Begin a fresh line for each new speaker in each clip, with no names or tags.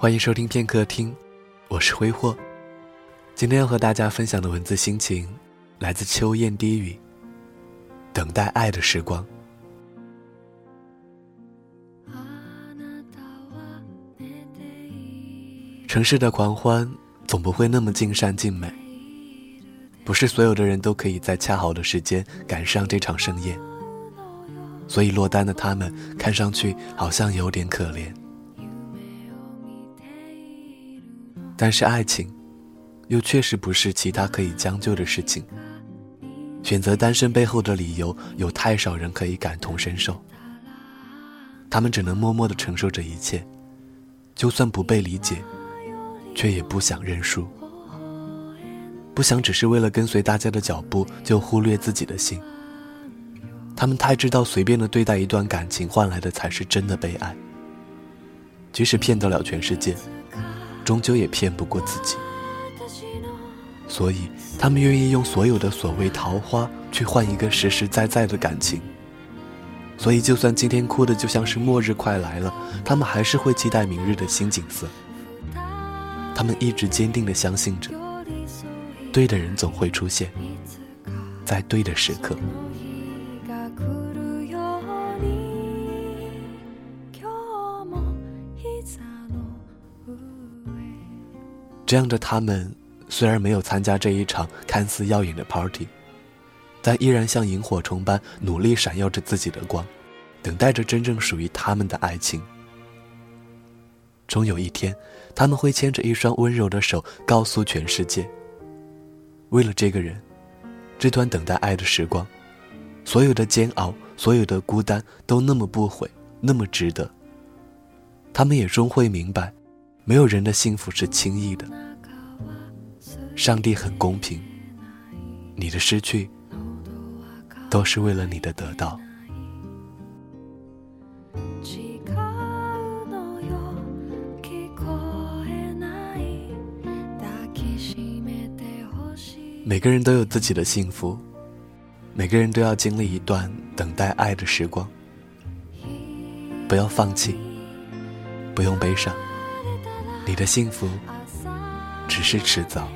欢迎收听片刻听，我是挥霍。今天要和大家分享的文字心情，来自秋雁低语。等待爱的时光。城市的狂欢总不会那么尽善尽美，不是所有的人都可以在恰好的时间赶上这场盛宴。所以落单的他们看上去好像有点可怜，但是爱情，又确实不是其他可以将就的事情。选择单身背后的理由，有太少人可以感同身受。他们只能默默地承受着一切，就算不被理解，却也不想认输，不想只是为了跟随大家的脚步就忽略自己的心。他们太知道，随便的对待一段感情换来的才是真的被爱。即使骗得了全世界，终究也骗不过自己。所以，他们愿意用所有的所谓桃花去换一个实实在在的感情。所以，就算今天哭的就像是末日快来了，他们还是会期待明日的新景色。他们一直坚定的相信着，对的人总会出现在对的时刻。这样的他们，虽然没有参加这一场看似耀眼的 party，但依然像萤火虫般努力闪耀着自己的光，等待着真正属于他们的爱情。终有一天，他们会牵着一双温柔的手，告诉全世界：为了这个人，这段等待爱的时光，所有的煎熬，所有的孤单，都那么不悔，那么值得。他们也终会明白。没有人的幸福是轻易的。上帝很公平，你的失去都是为了你的得到。每个人都有自己的幸福，每个人都要经历一段等待爱的时光。不要放弃，不用悲伤。你的幸福只是迟早。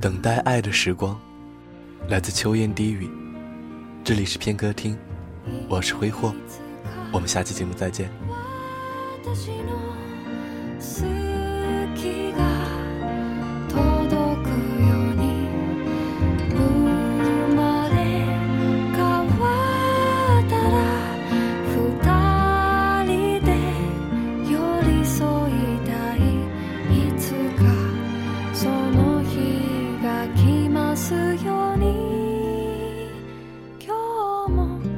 等待爱的时光。来自秋烟低语，这里是片歌厅，我是挥霍，我们下期节目再见。
梦